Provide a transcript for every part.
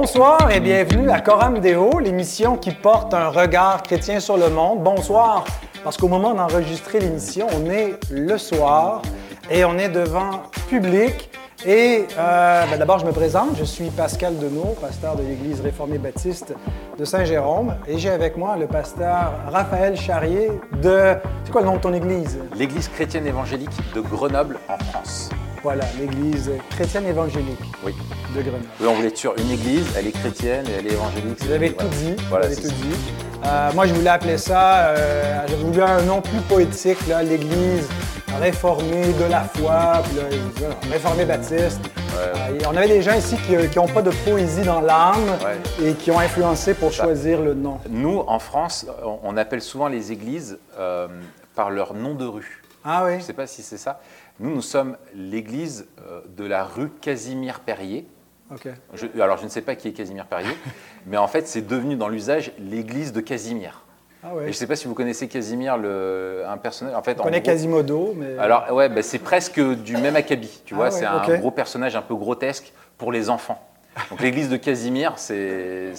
Bonsoir et bienvenue à Coram Deo, l'émission qui porte un regard chrétien sur le monde. Bonsoir, parce qu'au moment d'enregistrer l'émission, on est le soir et on est devant public. Et euh, ben d'abord, je me présente. Je suis Pascal Deneau, pasteur de l'Église réformée baptiste de Saint-Jérôme. Et j'ai avec moi le pasteur Raphaël Charrier de... C'est quoi le nom de ton église? L'Église chrétienne évangélique de Grenoble en France. Voilà, l'Église chrétienne évangélique Oui. de Grenoble. Oui, on voulait être sûr, une église, elle est chrétienne et elle est évangélique. Vous avez Voilà. tout dit. Voilà, vous avez tout ça. dit. Euh, moi, je voulais appeler ça, euh, j'avais voulu un nom plus poétique, là, l'Église réformée de la foi, puis là, réformée baptiste. Euh, on avait des gens ici qui n'ont pas de poésie dans l'âme Ouais. et qui ont influencé pour choisir le nom. Nous, en France, on- appelle souvent les églises euh, par leur nom de rue. Ah oui? Je ne sais pas si c'est ça. Nous, nous sommes l'église euh, de la rue Casimir-Perrier. Je- alors, je ne sais pas qui est Casimir Perrier, mais en fait, c'est devenu dans l'usage l'église de Casimir. Ah Et je ne sais pas si vous connaissez Casimir, le, un personnage. En fait, On en connaît gros- Quasimodo, mais... Alors, ouais, bah, c'est presque du même acabit. Tu Ah vois, ouais, c'est un gros personnage un peu grotesque pour les enfants. Donc, l'église de Casimir, c'est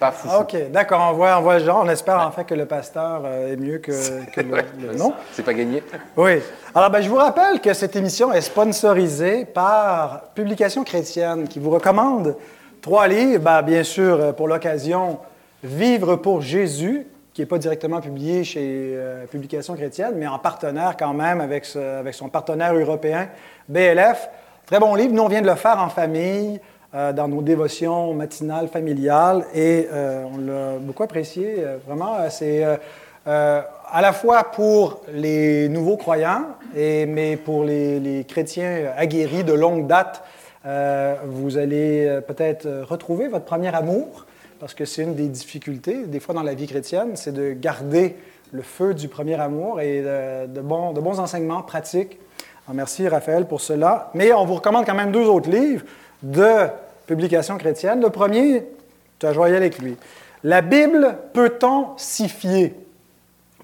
pas fou. Ah, OK, d'accord, on voit, on voit genre. On espère en fait que le pasteur euh, est mieux que, que le, le nom. C'est pas gagné. Oui. Alors, ben, je vous rappelle que cette émission est sponsorisée par Publication chrétienne qui vous recommande trois livres. Ben, bien sûr, euh, pour l'occasion, Vivre pour Jésus, qui n'est pas directement publié chez euh, Publication chrétienne, mais en partenaire quand même avec, ce- avec son partenaire européen, BLF. Très bon livre. Nous, on vient de le faire en famille. Euh, dans nos dévotions matinales familiales et euh, on l'a beaucoup apprécié. euh, vraiment, c'est à la fois pour les nouveaux croyants, et, mais pour les, les chrétiens aguerris de longue date, vous allez peut-être retrouver votre premier amour, parce que c'est une des difficultés, des fois dans la vie chrétienne, c'est de garder le feu du premier amour et de, de bons, de bons enseignements pratiques. Alors, merci Raphaël pour cela. Mais on vous recommande quand même deux autres livres de publication chrétienne. Le premier, tu as joyé avec lui. La Bible peut-on s'y fier?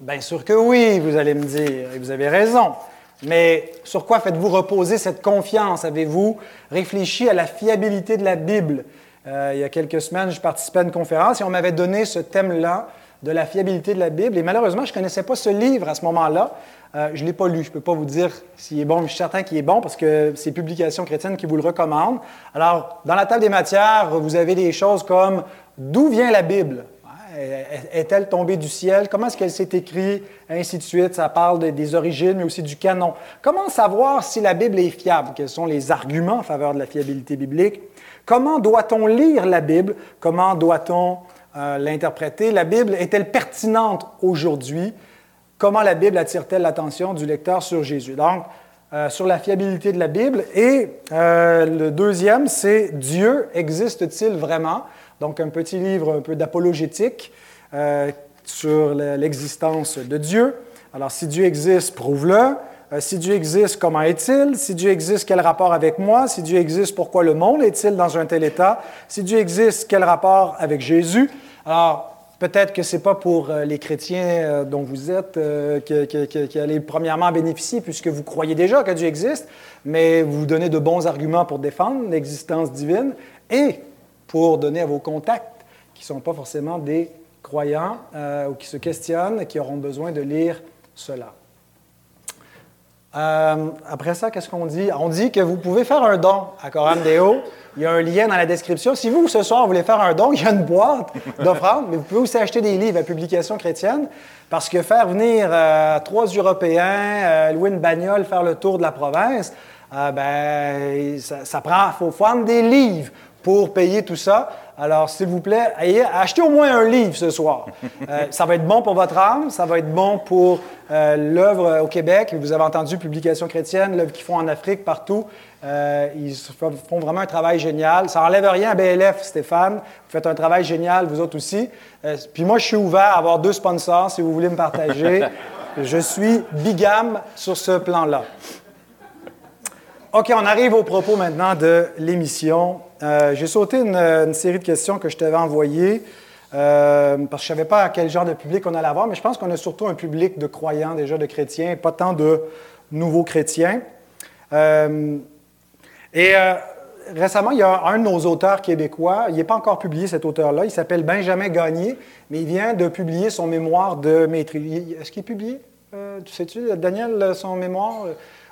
Bien sûr que oui, vous allez me dire, et vous avez raison. Mais sur quoi faites-vous reposer cette confiance? Avez-vous réfléchi à la fiabilité de la Bible? Euh, il y a quelques semaines, je participais à une conférence et on m'avait donné ce thème-là de la fiabilité de la Bible. Et malheureusement, je ne connaissais pas ce livre à ce moment-là. Euh, je ne l'ai pas lu. Je ne peux pas vous dire s'il est bon, mais je suis certain qu'il est bon parce que c'est Publication chrétienne qui vous le recommande. Alors, dans la table des matières, vous avez des choses comme d'où vient la Bible? Est-elle tombée du ciel? Comment est-ce qu'elle s'est écrite? Ainsi de suite. Ça parle de- des origines, mais aussi du canon. Comment savoir si la Bible est fiable? Quels sont les arguments en faveur de la fiabilité biblique? Comment doit-on lire la Bible? Comment doit-on euh, l'interpréter? La Bible est-elle pertinente aujourd'hui? Comment la Bible attire-t-elle l'attention du lecteur sur Jésus? Donc, euh, sur la fiabilité de la Bible. Et euh, le deuxième, c'est Dieu existe-t-il vraiment? Donc, un petit livre un peu d'apologétique sur le- l'existence de Dieu. Alors, si Dieu existe, prouve-le. Euh, si Dieu existe, comment est-il? Si Dieu existe, quel rapport avec moi? Si Dieu existe, pourquoi le monde est-il dans un tel état? Si Dieu existe, quel rapport avec Jésus? Alors, Peut-être que ce n'est pas pour euh, les chrétiens euh, dont vous êtes qui allez premièrement bénéficier, puisque vous croyez déjà que Dieu existe, mais vous donnez de bons arguments pour défendre l'existence divine et pour donner à vos contacts, qui ne sont pas forcément des croyants ou qui se questionnent, qui auront besoin de lire cela. Euh, après ça, qu'est-ce qu'on dit? On dit que vous pouvez faire un don à Coram Deo. Il y a un lien dans la description. Si vous, ce soir, voulez faire un don, il y a une boîte d'offrandes, mais vous pouvez aussi acheter des livres à publication chrétienne, parce que faire venir euh, trois Européens, euh, louer une bagnole, faire le tour de la province, ben, ça, ça prend, faut prendre des livres pour payer tout ça. Alors, s'il vous plaît, achetez au moins un livre ce soir. Euh, ça va être bon pour votre âme, ça va être bon pour euh, l'œuvre au Québec. Vous avez entendu Publication chrétienne, l'œuvre qu'ils font en Afrique, partout. Euh, ils font vraiment un travail génial. Ça n'enlève rien à BLF, Stéphane. Vous faites un travail génial, vous autres aussi. Puis moi, je suis ouvert à avoir deux sponsors si vous voulez me partager. je suis bigame sur ce plan-là. OK, on arrive au propos maintenant de l'émission. Euh, J'ai sauté une, une série de questions que je t'avais envoyées euh, parce que je ne savais pas à quel genre de public on allait avoir, mais je pense qu'on a surtout un public de croyants, déjà de chrétiens, pas tant de nouveaux chrétiens. Euh, et euh, récemment, il y a un de nos auteurs québécois, il n'est pas encore publié cet auteur-là, il s'appelle Benjamin Gagné, mais il vient de publier son mémoire de maîtrise. Est-ce qu'il est publié? Euh, tu sais-tu, Daniel, son mémoire?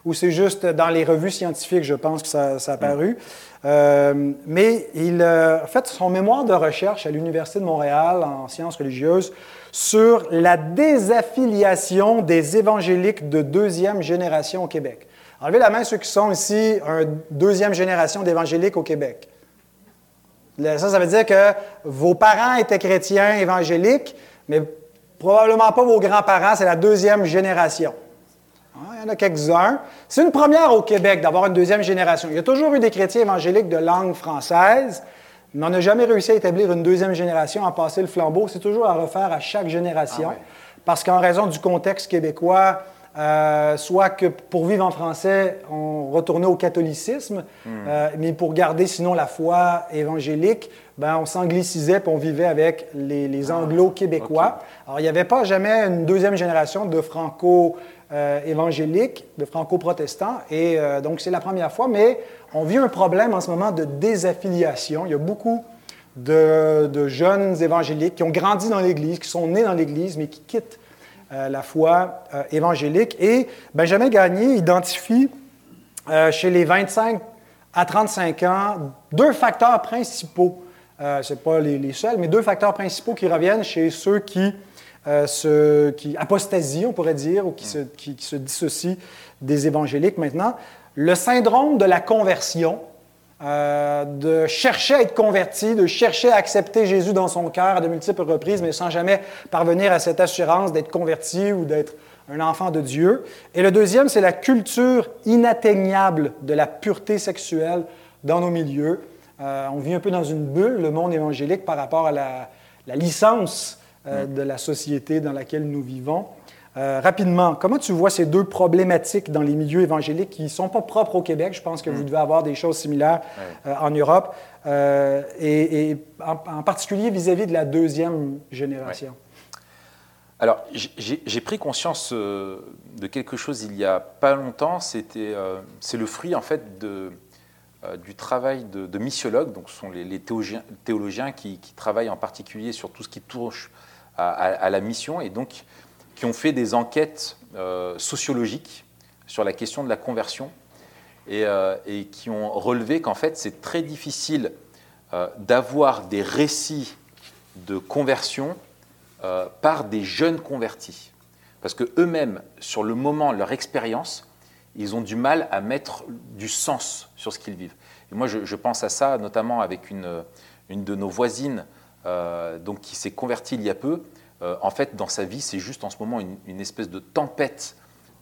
Ou c'est juste dans les revues scientifiques, je pense que ça, a apparu. Euh, mais il a fait son mémoire de recherche à l'Université de Montréal en sciences religieuses sur la désaffiliation des évangéliques de deuxième génération au Québec. Enlevez la main ceux qui sont ici une deuxième génération d'évangéliques au Québec. Ça, ça veut dire que vos parents étaient chrétiens évangéliques, mais probablement pas vos grands-parents, c'est la deuxième génération. Il y en a quelques-uns. C'est une première au Québec d'avoir une deuxième génération. Il y a toujours eu des chrétiens évangéliques de langue française, mais on n'a jamais réussi à établir une deuxième génération, à passer le flambeau. C'est toujours à refaire à chaque génération. Ah Parce qu'en raison du contexte québécois, euh, soit que pour vivre en français, on retournait au catholicisme, hmm. euh, mais pour garder sinon la foi évangélique, ben, on s'anglicisait et on vivait avec les, ah, anglo-québécois. Alors, il n'y avait pas jamais une deuxième génération de franco-évangéliques, de franco-protestants, et euh, donc c'est la première fois, mais on vit un problème en ce moment de désaffiliation. Il y a beaucoup de, jeunes évangéliques qui ont grandi dans l'Église, qui sont nés dans l'Église, mais qui quittent euh, la foi euh, évangélique. Et Benjamin Gagné identifie euh, chez les 25 à 35 ans deux facteurs principaux. ce n'est pas les, seuls, mais deux facteurs principaux qui reviennent chez ceux qui, se, qui apostasient, on pourrait dire, ou qui se, dissocient des évangéliques maintenant. Le syndrome de la conversion, euh, de chercher à être converti, de chercher à accepter Jésus dans son cœur à de multiples reprises, mais sans jamais parvenir à cette assurance d'être converti ou d'être un enfant de Dieu. Et le deuxième, c'est la culture inatteignable de la pureté sexuelle dans nos milieux. Euh, on vit un peu dans une bulle, le monde évangélique, par rapport à la, licence euh, de la société dans laquelle nous vivons. Euh, rapidement, comment tu vois ces deux problématiques dans les milieux évangéliques qui ne sont pas propres au Québec? Je pense que vous mm. devez avoir des choses similaires euh, en Europe, euh, et, en, particulier vis-à-vis de la deuxième génération. Alors, j'ai pris conscience de quelque chose il n'y a pas longtemps. C'est le fruit en fait de, du travail de, missiologues, donc ce sont les, théologiens, qui, travaillent en particulier sur tout ce qui touche à, la mission, et donc qui ont fait des enquêtes euh, sociologiques sur la question de la conversion euh, et, qui ont relevé qu'en fait c'est très difficile euh, d'avoir des récits de conversion par des jeunes convertis. Parce que eux-mêmes, sur le moment, leur expérience, ils ont du mal à mettre du sens sur ce qu'ils vivent. Et moi, je, pense à ça notamment avec une, de nos voisines donc, qui s'est convertie il y a peu euh, en fait, dans sa vie, c'est juste en ce moment une, espèce de tempête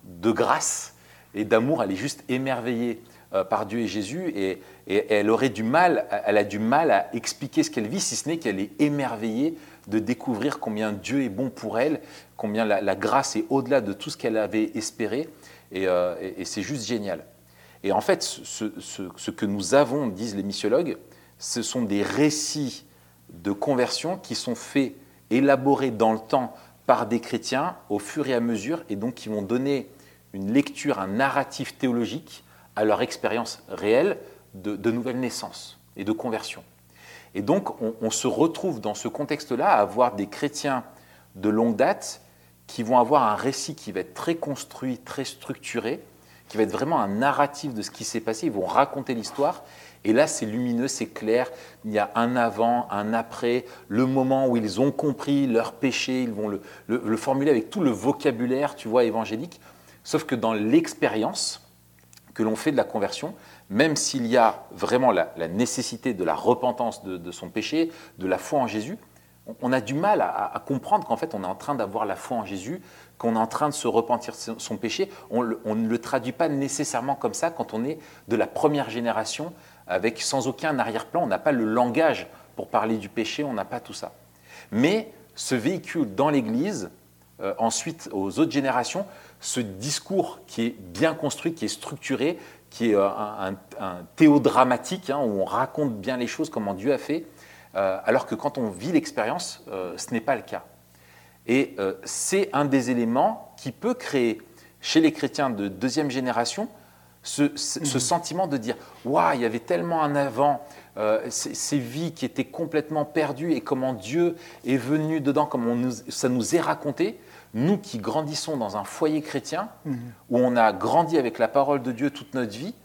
de grâce et d'amour. Elle est juste émerveillée euh, par Dieu et Jésus et, elle aurait du mal, elle a du mal à expliquer ce qu'elle vit, si ce n'est qu'elle est émerveillée de découvrir combien Dieu est bon pour elle, combien la, grâce est au-delà de tout ce qu'elle avait espéré, euh, et, c'est juste génial. Et en fait, ce, que nous avons, disent les missiologues, ce sont des récits de conversion qui sont faits élaborés dans le temps par des chrétiens au fur et à mesure, et donc qui vont donner une lecture, un narratif théologique à leur expérience réelle de, nouvelle naissance et de conversion. Et donc on, on se retrouve dans ce contexte-là à avoir des chrétiens de longue date qui vont avoir un récit qui va être très construit, très structuré, qui va être vraiment un narratif de ce qui s'est passé. Ils vont raconter l'histoire et là, c'est lumineux, c'est clair. Il y a un avant, un après, le moment où ils ont compris leur péché, ils vont le, formuler avec tout le vocabulaire, tu vois, évangélique. Sauf que dans l'expérience que l'on fait de la conversion, même s'il y a vraiment la, nécessité de la repentance de, son péché, de la foi en Jésus, on, a du mal à, comprendre qu'en fait on est en train d'avoir la foi en Jésus, qu'on est en train de se repentir de son péché. On, ne le traduit pas nécessairement comme ça quand on est de la première génération avec sans aucun arrière-plan. On n'a pas le langage pour parler du péché, on n'a pas tout ça. Mais ce véhicule dans l'Église, euh, ensuite aux autres générations, ce discours qui est bien construit, qui est structuré, qui est euh, un, théodramatique, hein, où on raconte bien les choses, comment Dieu a fait, alors que quand on vit l'expérience, ce n'est pas le cas. Et c'est un des éléments qui peut créer chez les chrétiens de deuxième génération Ce, ce, sentiment de dire Waouh, il y avait tellement un avant, euh, ces, vies qui étaient complètement perdues et comment Dieu est venu dedans, comment nous, ça nous est raconté. Nous qui grandissons dans un foyer chrétien, mhm. où on a grandi avec la parole de Dieu toute notre vie,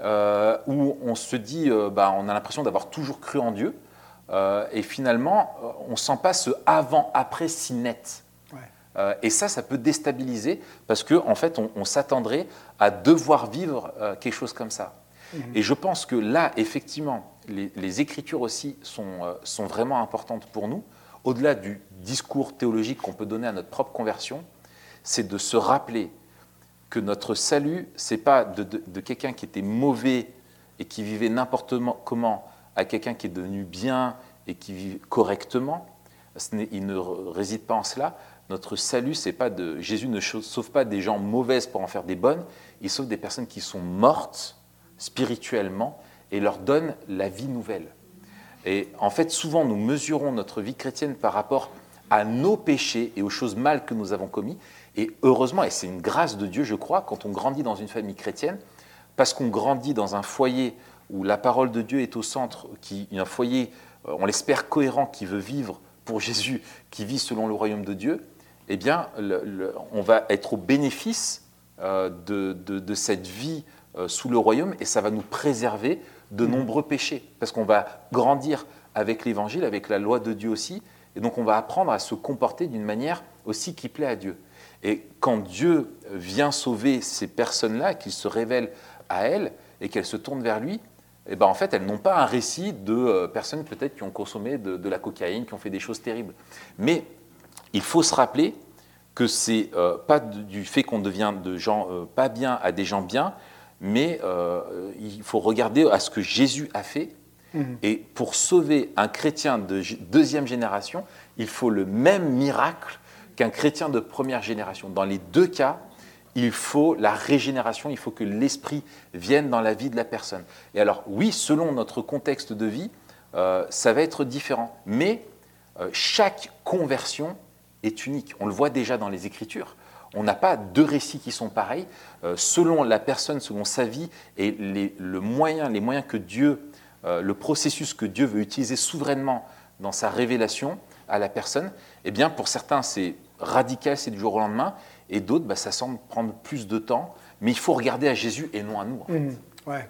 euh, où on se dit, euh, bah, on a l'impression d'avoir toujours cru en Dieu, et finalement, on ne sent pas ce avant-après si net. et ça, ça peut déstabiliser parce qu'en en fait, on s'attendrait à devoir vivre quelque chose comme ça. Mhm. Et je pense que là, effectivement, les, écritures aussi sont, euh, sont, vraiment importantes pour nous. Au-delà du discours théologique qu'on peut donner à notre propre conversion, c'est de se rappeler que notre salut, c'est pas de, quelqu'un qui était mauvais et qui vivait n'importe comment à quelqu'un qui est devenu bien et qui vit correctement. il ne réside pas en cela. Notre salut, c'est pas de Jésus ne sauve pas des gens mauvaises pour en faire des bonnes. Il sauve des personnes qui sont mortes spirituellement et leur donne la vie nouvelle. Et en fait, souvent, nous mesurons notre vie chrétienne par rapport à nos péchés et aux choses mal que nous avons commis. Et heureusement, et c'est une grâce de Dieu, je crois, quand on grandit dans une famille chrétienne, parce qu'on grandit dans un foyer où la parole de Dieu est au centre, qui, un foyer, euh, on l'espère, cohérent, qui veut vivre pour Jésus, qui vit selon le royaume de Dieu, eh bien, on va être au bénéfice euh, de, cette vie euh, sous le royaume et ça va nous préserver de mm. nombreux péchés, parce qu'on va grandir avec l'Évangile, avec la loi de Dieu aussi, et donc on va apprendre à se comporter d'une manière aussi qui plaît à Dieu. Et quand Dieu vient sauver ces personnes-là, qu'il se révèle à elles et qu'elles se tournent vers lui, eh ben en fait, elles n'ont pas un récit de euh, personnes peut-être qui ont consommé de, la cocaïne, qui ont fait des choses terribles. Mais il faut se rappeler que c'est euh, pas du fait qu'on devient de gens euh, pas bien à des gens bien, mais euh, il faut regarder à ce que Jésus a fait. Mhm. Et pour sauver un chrétien de deuxième génération, il faut le même miracle qu'un chrétien de première génération. Dans les deux cas, il faut la régénération, il faut que l'esprit vienne dans la vie de la personne. Et alors oui, selon notre contexte de vie, euh, ça va être différent. Mais euh, chaque conversion est unique. On le voit déjà dans les Écritures. On n'a pas deux récits qui sont pareils. Euh, selon la personne, selon sa vie et les, le moyen, les moyens que Dieu, le processus que Dieu veut utiliser souverainement dans sa révélation à la personne, eh bien pour certains c'est radical, c'est du jour au lendemain, et d'autres, bah, ça semble prendre plus de temps. Mais il faut regarder à Jésus et non à nous. Mmh. Ouais.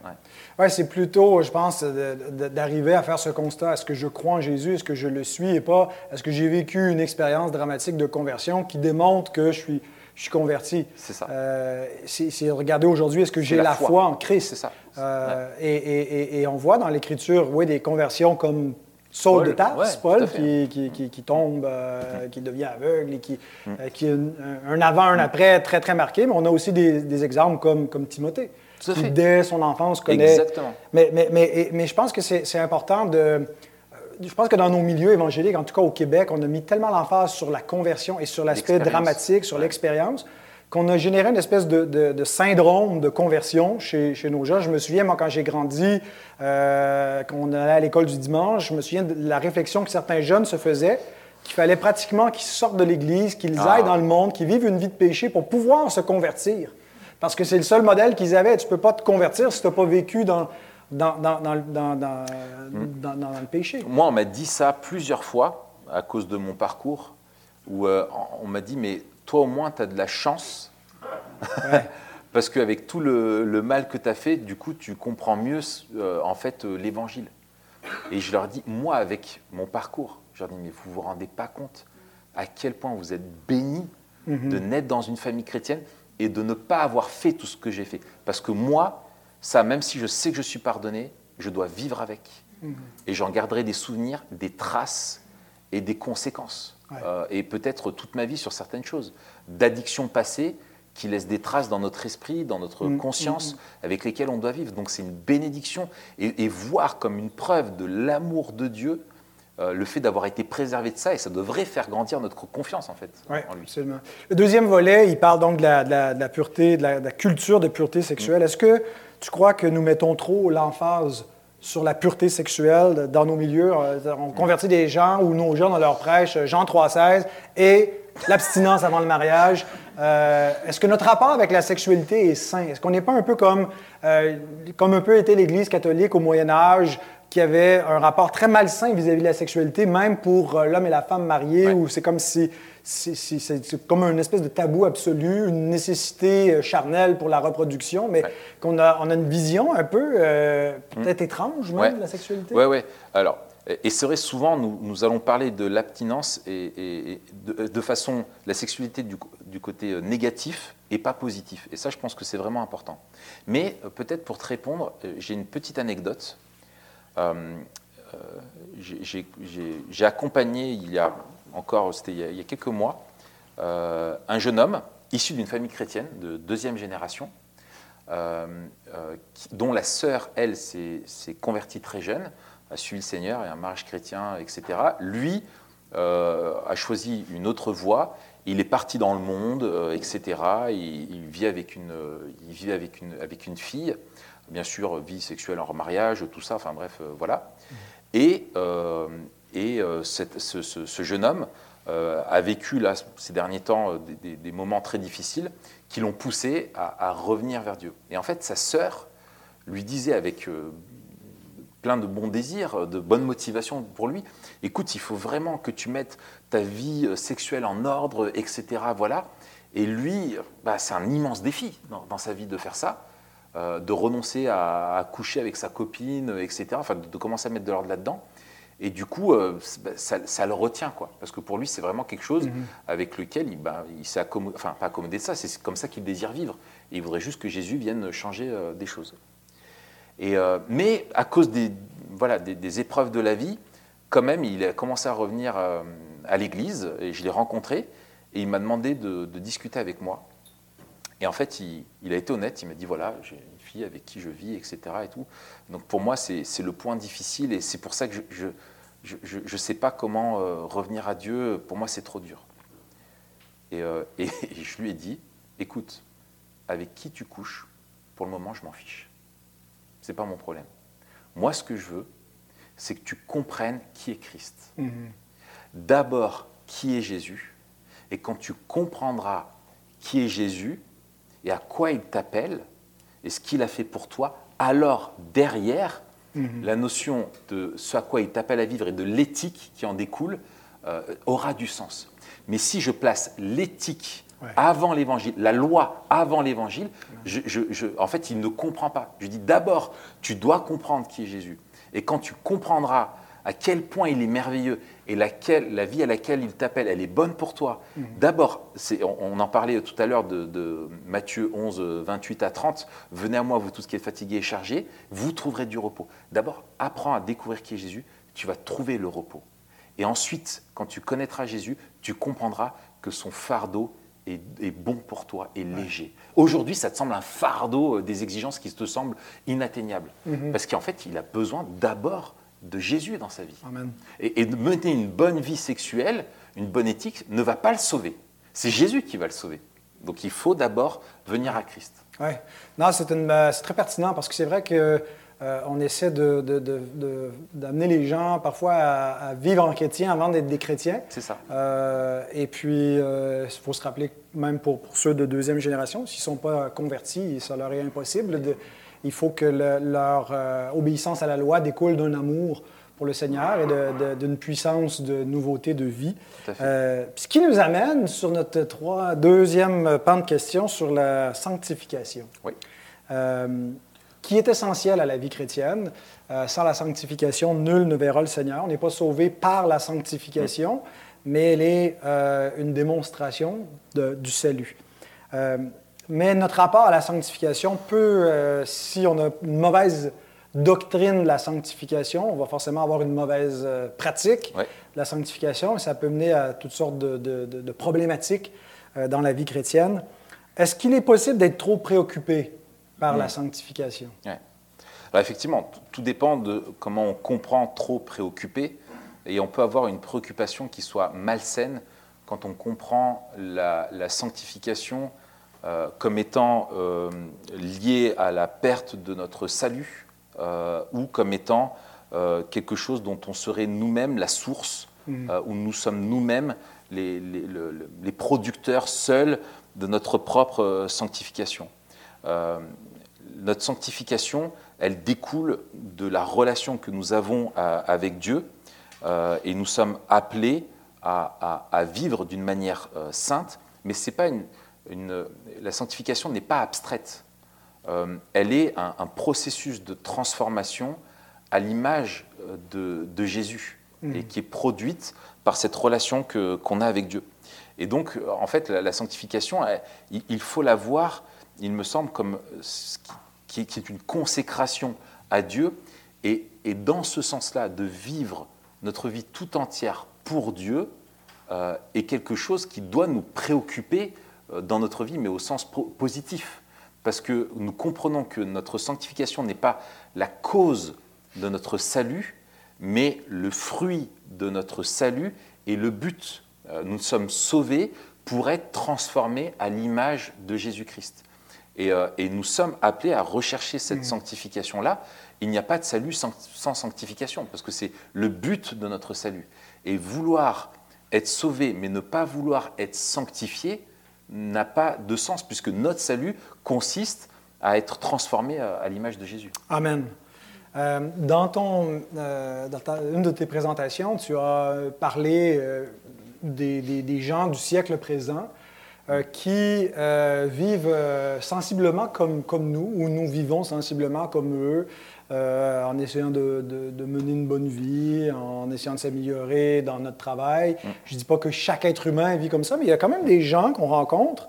Ouais. c'est plutôt, je pense, d'arriver à faire ce constat. Est-ce que je crois en Jésus? Est-ce que je le suis? Et pas, est-ce que j'ai vécu une expérience dramatique de conversion qui démontre que je suis, je suis converti? C'est ça. Euh, c'est regarder aujourd'hui, est-ce que j'ai la, foi. en Christ? C'est ça. Euh, et, et, et, on voit dans l'Écriture, oui, des conversions comme Saul de Tarse, Paul, qui, qui, qui, tombe, euh, qui devient aveugle et qui, mm. qui a un, avant, un après très, très marqué. Mais on a aussi des, des exemples comme, comme Timothée, qui dès son enfance connaît. Exactement. Mais, mais, mais, mais je pense que c'est important de je pense que dans nos milieux évangéliques, en tout cas au Québec, on a mis tellement l'emphase sur la conversion et sur l'aspect dramatique, sur l'expérience, qu'on a généré une espèce de, syndrome de conversion chez, nos gens. Je me souviens, moi, quand j'ai grandi, euh, quand on allait à l'école du dimanche, je me souviens de la réflexion que certains jeunes se faisaient, qu'il fallait pratiquement qu'ils sortent de l'Église, qu'ils ah. aillent dans le monde, qu'ils vivent une vie de péché pour pouvoir se convertir. Parce que c'est le seul modèle qu'ils avaient. Tu ne peux pas te convertir si tu n'as pas vécu dans, dans, dans, dans, dans, le péché. Moi, on m'a dit ça plusieurs fois à cause de mon parcours, où euh, on m'a dit, mais toi au moins, tu as de la chance. Parce qu'avec tout le, mal que tu as fait, du coup, tu comprends mieux euh, en fait euh, l'évangile. Et je leur dis, moi, avec mon parcours, je leur dis, mais vous vous rendez pas compte à quel point vous êtes bénis mm-hmm. de naître dans une famille chrétienne et de ne pas avoir fait tout ce que j'ai fait. Parce que moi, ça, même si je sais que je suis pardonné, je dois vivre avec. Mhm. Et j'en garderai des souvenirs, des traces et des conséquences. Euh, et peut-être toute ma vie sur certaines choses. D'addictions passées qui laissent des traces dans notre esprit, dans notre mhm. conscience, mhm. avec lesquelles on doit vivre. Donc c'est une bénédiction. Et, voir comme une preuve de l'amour de Dieu euh, le fait d'avoir été préservé de ça, et ça devrait faire grandir notre confiance en fait en lui. Absolument. Le deuxième volet, il parle donc de la, pureté, de la, culture de pureté sexuelle. Est-ce que tu crois que nous mettons trop l'emphase sur la pureté sexuelle dans nos milieux? Euh, on convertit des gens ou nos jeunes dans leur prêche, Jean 3,16, et l'abstinence avant le mariage. euh, est-ce que notre rapport avec la sexualité est sain? Est-ce qu'on n'est pas un peu comme, euh, comme un peu était l'Église catholique au Moyen Âge, qui avait un rapport très malsain vis-à-vis de la sexualité, même pour euh, l'homme et la femme mariés, où c'est comme si c'est comme une espèce de tabou absolu, une nécessité charnelle pour la reproduction, mais qu'on a, on a une vision un peu peut-être étrange même de la sexualité. Oui, oui. Alors, et c'est vrai, souvent, nous, nous, allons parler de l'abstinence et, de, façon, la sexualité du, du, côté euh, négatif et pas positif. Et ça, je pense que c'est vraiment important. Mais euh, peut-être pour te répondre, euh, j'ai une petite anecdote. J'ai accompagné, il y a encore, c'était il, y a quelques mois, un jeune homme issu d'une famille chrétienne de deuxième génération, dont la sœur, elle, s'est convertie très jeune a suivi le Seigneur et un mariage chrétien, etc. Lui euh, a choisi une autre voie. Il est parti dans le monde, euh, etc. Il, vit, avec une, il vit avec, une, avec une fille, bien sûr, vie sexuelle en mariage, tout ça, enfin bref, euh, voilà. Et, et cette, ce, jeune homme a vécu là, ces derniers temps des, moments très difficiles qui l'ont poussé à, revenir vers Dieu. Et en fait, sa sœur lui disait avec plein de bons désirs, de bonnes motivations pour lui. Écoute, il faut vraiment que tu mettes ta vie euh, sexuelle en ordre, etc. Voilà. Et lui, bah, c'est un immense défi dans, sa vie de faire ça, euh, de renoncer à, coucher avec sa copine, etc. Enfin, de, commencer à mettre de l'ordre là-dedans. Et du coup, euh, bah, ça, le retient, quoi. Parce que pour lui, c'est vraiment quelque chose mhm. avec lequel il, bah, il s'est accommodé, enfin, pas accommodé de ça, c'est comme ça qu'il désire vivre. Et il voudrait juste que Jésus vienne changer des choses. Euh, mais à cause des, voilà, des, épreuves de la vie, quand même, il a commencé à revenir euh, à l'église et je l'ai rencontré et il m'a demandé de, discuter avec moi. Et en fait, il, a été honnête, il m'a dit voilà, j'ai une fille avec qui je vis, etc. Et tout. Donc pour moi, c'est le point difficile et c'est pour ça que je ne je, je, sais pas comment euh, revenir à Dieu. Pour moi, c'est trop dur. Et, et je lui ai dit écoute, avec qui tu couches, pour le moment, je m'en fiche n'est pas mon problème. Moi, ce que je veux, c'est que tu comprennes qui est Christ. Mhm. D'abord, qui est Jésus. Et quand tu comprendras qui est Jésus et à quoi il t'appelle et ce qu'il a fait pour toi, alors derrière, mhm. la notion de ce à quoi il t'appelle à vivre et de l'éthique qui en découle euh, aura du sens. Mais si je place l'éthique avant l'évangile, la loi avant l'évangile, en fait, il ne comprend pas. Je dis d'abord, tu dois comprendre qui est Jésus. Et quand tu comprendras à quel point il est merveilleux et laquelle, la vie à laquelle il t'appelle, elle est bonne pour toi. Mhm. D'abord, on, on, en parlait tout à l'heure de, Matthieu 11, 28 à 30, venez à moi, vous tous qui êtes fatigués et chargés, vous trouverez du repos. D'abord, apprends à découvrir qui est Jésus, tu vas trouver le repos. Et ensuite, quand tu connaîtras Jésus, tu comprendras que son fardeau est, bon pour toi, est léger. Aujourd'hui, ça te semble un fardeau, euh, des exigences qui te semblent inatteignables. Mhm. Parce qu'en fait, il a besoin d'abord de Jésus dans sa vie. Et, de mener une bonne vie sexuelle, une bonne éthique, ne va pas le sauver. C'est Jésus qui va le sauver. Donc il faut d'abord venir à Christ. Oui, non, c'est très pertinent parce que c'est vrai que euh, on essaie d'amener les gens parfois à, vivre en chrétien avant d'être des chrétiens. C'est ça. Euh, et puis, il euh, faut se rappeler, même pour, ceux de deuxième génération, s'ils ne sont pas convertis, ça leur est impossible. De, il faut que leur obéissance à la loi découle d'un amour pour le Seigneur et d'une puissance de nouveauté de vie. ce qui nous amène sur notre trois, deuxième pan de question sur la sanctification. Oui qui est essentiel à la vie chrétienne. Euh, sans la sanctification, nul ne verra le Seigneur. On n'est pas sauvé par la sanctification, mais elle est euh, une démonstration du salut. Euh, mais notre rapport à la sanctification peut, si on a une mauvaise doctrine de la sanctification, on va forcément avoir une mauvaise pratique de la sanctification, et ça peut mener à toutes sortes de, de problématiques dans la vie chrétienne. Est-ce qu'il est possible d'être trop préoccupé par la mm. sanctification? Alors effectivement, tout dépend de comment on comprend trop préoccupé, et on peut avoir une préoccupation qui soit malsaine quand on comprend la, sanctification euh, comme étant euh, liée à la perte de notre salut, euh, ou comme étant quelque chose dont on serait nous-mêmes la source, mm. où nous sommes nous-mêmes les, les, producteurs seuls de notre propre sanctification. notre sanctification, elle découle de la relation que nous avons avec Dieu et nous sommes appelés à, vivre d'une manière sainte, mais c'est pas une, la sanctification n'est pas abstraite. elle est un, processus de transformation à l'image de, de Jésus et mm. qui est produite par cette relation qu'on a avec Dieu. Et donc, en fait, la, sanctification, il, faut la voir, il me semble, comme ce qui, qui, est une consécration à Dieu. Et, et dans ce sens-là, de vivre notre vie tout entière pour Dieu euh, est quelque chose qui doit nous préoccuper euh, dans notre vie, mais au sens positif. Parce que nous comprenons que notre sanctification n'est pas la cause de notre salut, mais le fruit de notre salut et le but. Euh, nous sommes sauvés pour être transformés à l'image de Jésus-Christ. Et, euh, nous sommes appelés à rechercher cette mm. sanctification-là. Il n'y a pas de salut sans, sanctification, parce que c'est le but de notre salut. Et vouloir être sauvé, mais ne pas vouloir être sanctifié, n'a pas de sens, puisque notre salut consiste à être transformé à l'image de Jésus. Amen. Euh, dans, ton, euh, une de tes présentations, tu as parlé euh, des, gens du siècle présent qui vivent sensiblement comme, comme nous, ou nous vivons sensiblement comme eux, en essayant de, de, mener une bonne vie, en essayant de s'améliorer dans notre travail. Mm. Je ne dis pas que chaque être humain vit comme ça, mais il y a quand même des gens qu'on rencontre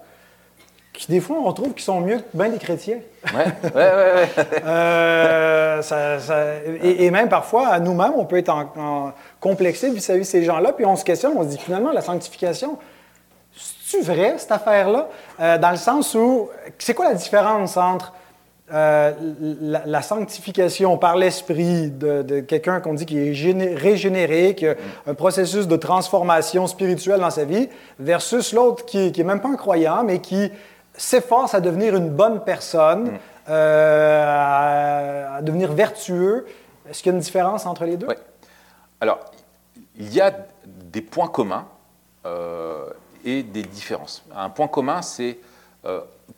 qui des fois on trouve qu'ils sont mieux que bien des chrétiens. Ouais, ouais, ouais. euh, ça, ça, et, même parfois, à nous-mêmes, on peut être en, complexé vis-à-vis de ces gens-là, puis on se questionne, on se dit finalement, la sanctification, c'est-tu vrai cette affaire-là? Euh, dans le sens où, c'est quoi la différence entre euh, la, sanctification par l'esprit de, quelqu'un qu'on dit qui est régénéré, qui a un processus de transformation spirituelle dans sa vie, versus l'autre qui n'est même pas un croyant, mais qui s'efforce à devenir une bonne personne, mm. euh, à, devenir vertueux. Est-ce qu'il y a une différence entre les deux? Oui. Alors, il y a des points communs euh, et des différences. Un point commun, c'est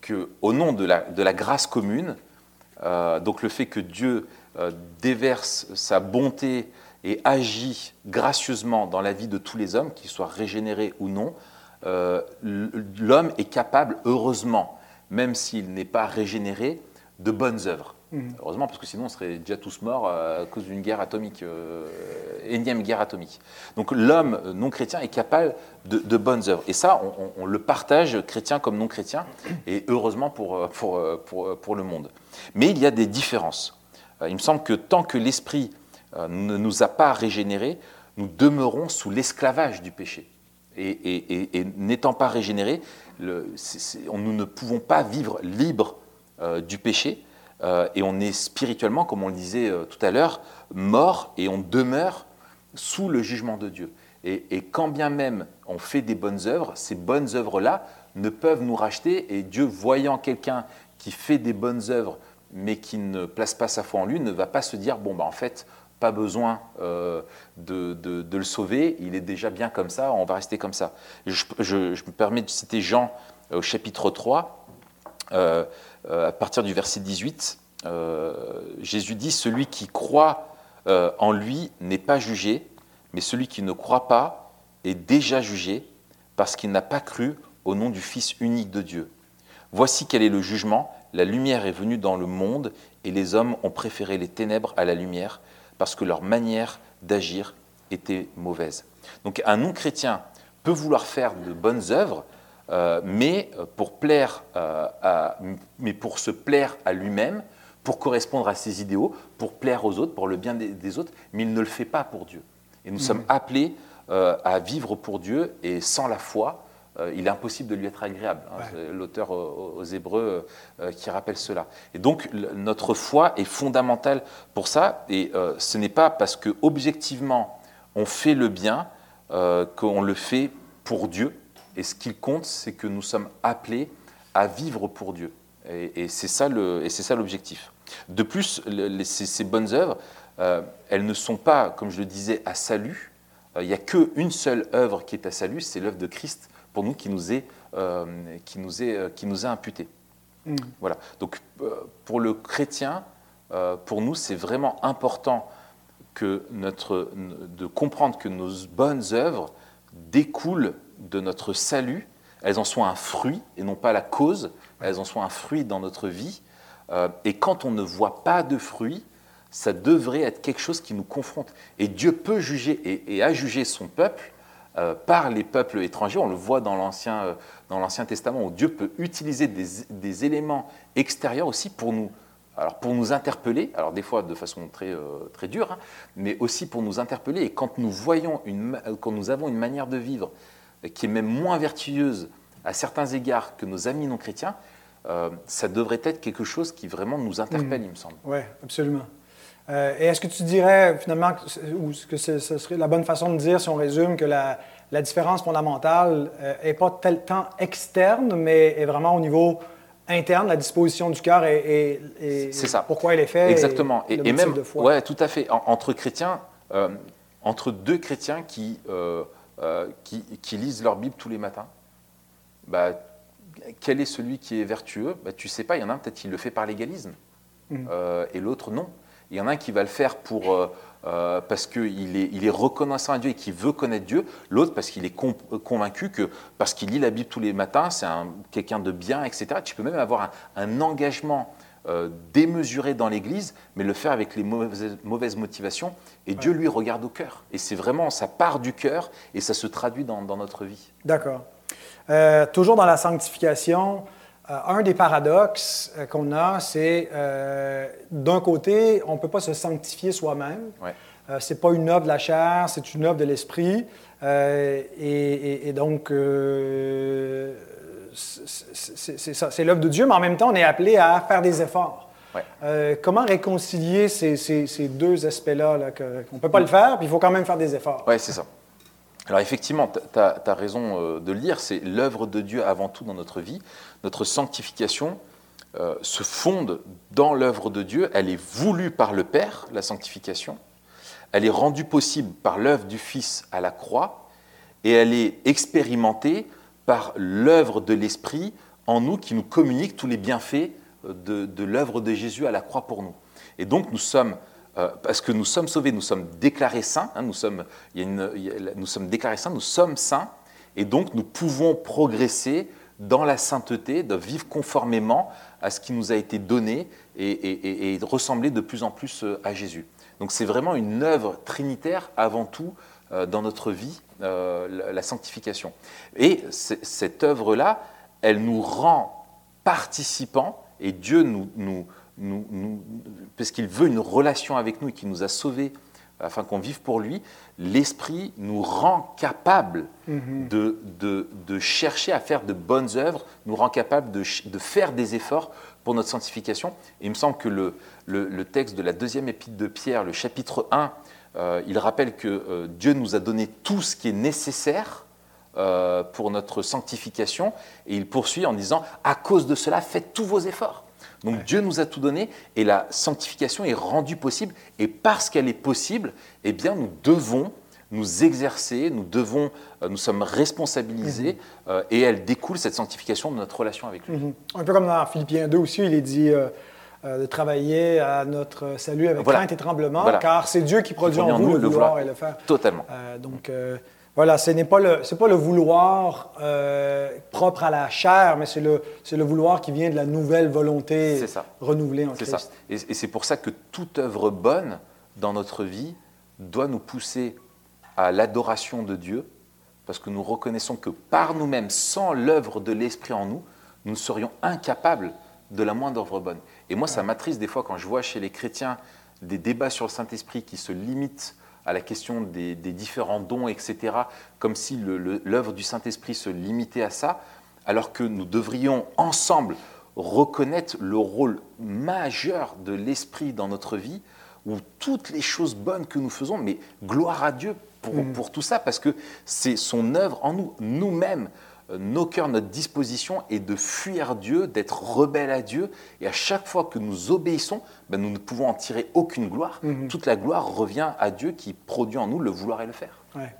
qu'au nom de la, grâce commune, euh, donc le fait que Dieu déverse sa bonté et agit gracieusement dans la vie de tous les hommes, qu'ils soient régénérés ou non, euh, l'homme est capable, heureusement, même s'il n'est pas régénéré, de bonnes œuvres. Mhm. Heureusement, parce que sinon on serait déjà tous morts euh, à cause d'une guerre atomique, euh, énième guerre atomique. Donc l'homme non chrétien est capable de, bonnes œuvres. Et ça, on, le partage, chrétien comme non chrétien, et heureusement pour, pour, pour, le monde. Mais il y a des différences. il me semble que tant que l'esprit ne nous a pas régénérés, nous demeurons sous l'esclavage du péché et, n'étant pas régénérés, nous ne pouvons pas vivre libre euh, du péché. Euh, et on est spirituellement, comme on le disait euh, tout à l'heure, mort et on demeure sous le jugement de Dieu. Et, quand bien même on fait des bonnes œuvres, ces bonnes œuvres-là ne peuvent nous racheter. Et Dieu, voyant quelqu'un qui fait des bonnes œuvres, mais qui ne place pas sa foi en lui, ne va pas se dire, bon, bah, en fait, pas besoin euh, de, le sauver, il est déjà bien comme ça, on va rester comme ça. Je, me permets de citer Jean au chapitre 3, euh, à partir du verset 18. Jésus dit, Celui qui croit en lui n'est pas jugé, mais celui qui ne croit pas est déjà jugé, parce qu'il n'a pas cru au nom du Fils unique de Dieu. Voici quel est le jugement. La lumière est venue dans le monde, et les hommes ont préféré les ténèbres à la lumière, parce que leur manière d'agir était mauvaise. Donc un non-chrétien peut vouloir faire de bonnes œuvres, euh, mais, euh, pour plaire, euh, à, mais pour se plaire à lui-même, pour correspondre à ses idéaux, pour plaire aux autres, pour le bien des, autres, mais il ne le fait pas pour Dieu. Et nous mmh. sommes appelés à vivre pour Dieu, et sans la foi, il est impossible de lui être agréable. Hein, l'auteur aux, Hébreux euh, qui rappelle cela. Et donc notre foi est fondamentale pour ça. Et ce n'est pas parce que objectivement on fait le bien qu'on le fait pour Dieu. Et ce qui compte, c'est que nous sommes appelés à vivre pour Dieu. Et, c'est ça l'objectif. De plus, ces, ces, bonnes œuvres, elles ne sont pas, comme je le disais, à salut. Il n'y a qu'une seule œuvre qui est à salut, c'est l'œuvre de Christ pour nous qui nous est, euh, qui nous est, euh, qui nous est imputé. Mm. Voilà. Donc euh, pour le chrétien, euh, pour nous, c'est vraiment important que notre, de comprendre que nos bonnes œuvres découlent de notre salut, elles en sont un fruit et non pas la cause, elles en sont un fruit dans notre vie. Euh, et quand on ne voit pas de fruits, ça devrait être quelque chose qui nous confronte. Et Dieu peut juger et, et a jugé son peuple euh, par les peuples étrangers. On le voit dans l'Ancien euh, Testament, où Dieu peut utiliser des, éléments extérieurs aussi pour nous, alors pour nous interpeller, alors des fois de façon très, très dure, hein, mais aussi pour nous interpeller. Et quand nous voyons, une, quand nous avons une manière de vivre qui est même moins vertueuse à certains égards que nos amis non chrétiens, euh, ça devrait être quelque chose qui vraiment nous interpelle, il me semble. Oui, absolument. Euh, et est-ce que tu dirais finalement, que ou que ce serait la bonne façon de dire, si on résume, que la, la différence fondamentale n'est pas tel temps externe, mais est vraiment au niveau interne, la disposition du cœur et, et- et ça. pourquoi elle est faite. Exactement. Et, Et, même, de foi. ouais, tout à fait. En- entre chrétiens, euh, entre deux chrétiens qui, euh, qui, qui lisent leur Bible tous les matins, bah, quel est celui qui est vertueux? Bah, Tu sais pas. Il y en a un peut-être qui le fait par légalisme, Mhm. euh, et l'autre non. Il y en a un qui va le faire pour euh, parce qu'il est, il est reconnaissant à Dieu et qui veut connaître Dieu. L'autre parce qu'il est con- convaincu que parce qu'il lit la Bible tous les matins, c'est un- quelqu'un de bien, etc. Tu peux même avoir un, un engagement euh, démesuré dans l'Église, mais le faire avec les mauvaises, mauvaises motivations. Et Dieu, lui, regarde au cœur. Et c'est vraiment, ça part du cœur et ça se traduit dans, dans notre vie. D'accord. Euh, toujours dans la sanctification, euh, un des paradoxes euh, qu'on a, c'est d'un côté, on ne peut pas se sanctifier soi-même. Ouais. Euh, c'est pas une œuvre de la chair, c'est une œuvre de l'esprit. Euh, et, et- et donc, euh, c'est- ça, c'est l'œuvre de Dieu, mais en même temps, on est appelé à faire des efforts. Ouais. Euh, comment réconcilier ces, ces- ces deux aspects-là, là, qu'on ne peut pas le faire, puis il faut quand même faire des efforts? Ouais, c'est ça. Alors effectivement, tu as, raison euh, de le dire, c'est l'œuvre de Dieu avant tout dans notre vie. Notre sanctification euh, se fonde dans l'œuvre de Dieu. Elle est voulue par le Père, la sanctification. Elle est rendue possible par l'œuvre du Fils à la croix. Et elle est expérimentée par l'œuvre de l'Esprit en nous qui nous communique tous les bienfaits euh, de, l'œuvre de Jésus à la croix pour nous. Et donc nous sommes euh, parce que nous sommes sauvés, nous sommes déclarés saints, hein, nous, sommes, nous sommes déclarés saints, nous sommes saints, et donc nous pouvons progresser dans la sainteté, de vivre conformément à ce qui nous a été donné et, ressembler de plus en plus euh, à Jésus. Donc c'est vraiment une œuvre trinitaire avant tout dans notre vie, euh, la, sanctification. Et cette œuvre-là, elle nous rend participants, et Dieu nous, nous, nous, nous- parce qu'il veut une relation avec nous et qu'il nous a sauvés afin qu'on vive pour lui, l'Esprit nous rend capable de, de- de chercher à faire de bonnes œuvres, nous rend capable de, faire des efforts pour notre sanctification. Et il me semble que le, le- le texte de la deuxième épître de Pierre, le chapitre 1, euh, il rappelle que euh, Dieu nous a donné tout ce qui est nécessaire euh, pour notre sanctification. Et il poursuit en disant, à cause de cela, faites tous vos efforts. Donc Dieu nous a tout donné et la sanctification est rendue possible. Et parce qu'elle est possible, eh bien, nous devons nous exercer, nous devons, nous sommes responsabilisés euh, et elle découle cette sanctification de notre relation avec lui. Mhm. Un peu comme dans Philippiens 2 aussi, il est dit de travailler à notre salut avec Voilà. crainte et tremblement, Voilà. car c'est Dieu qui produit en vous le vouloir et le faire. Totalement. Euh, donc, euh, voilà, ce n'est pas le, c'est pas le vouloir euh, propre à la chair, mais c'est le, c'est le vouloir qui vient de la nouvelle volonté ça. renouvelée en C'est Christ. ça. Et, et c'est pour ça que toute œuvre bonne dans notre vie doit nous pousser à l'adoration de Dieu, parce que nous reconnaissons que par nous-mêmes, sans l'œuvre de l'Esprit en nous, nous serions incapables de la moindre œuvre bonne. Et moi, ça m'attriste des fois quand je vois chez les chrétiens des débats sur le Saint-Esprit qui se limitent à la question des, des différents dons, etc., comme si l'œuvre du Saint-Esprit se limitait à ça, alors que nous devrions ensemble reconnaître le rôle majeur de l'Esprit dans notre vie, où toutes les choses bonnes que nous faisons, mais gloire à Dieu pour, pour tout ça, parce que c'est son œuvre en nous, nous-mêmes, nos cœurs, notre disposition est de fuir Dieu, d'être rebelle à Dieu, et à chaque fois que nous obéissons, ben, nous ne pouvons en tirer aucune gloire. Toute la gloire revient à Dieu qui produit en nous le vouloir et le faire. Ouais.